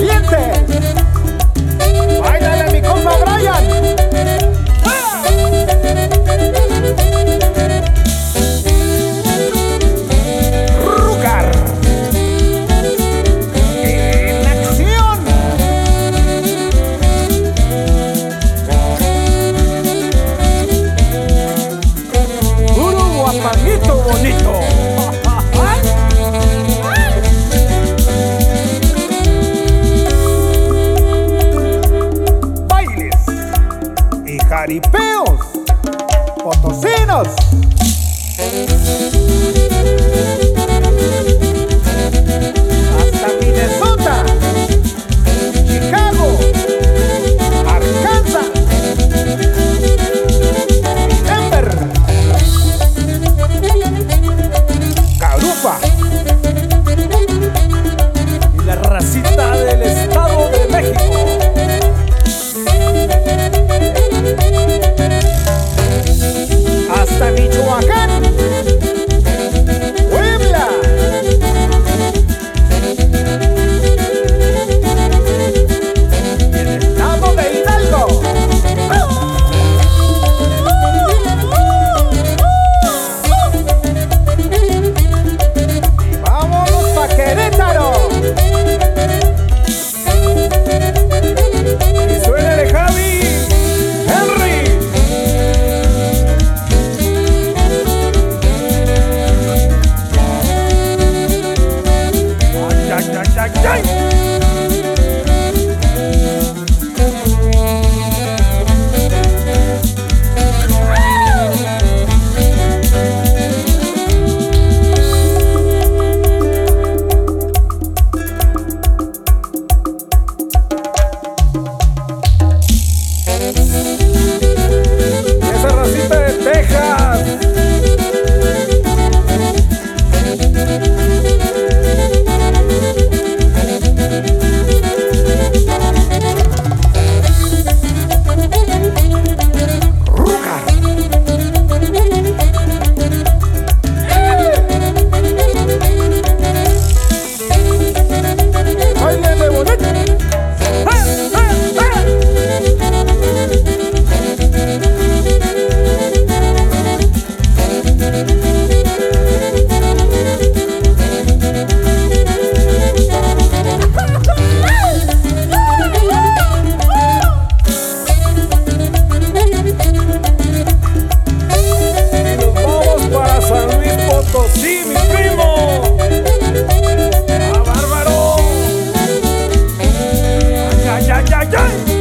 Siempre. Vaya. caripeus, potosinos. spiritual Esa racita de Texas. Hey.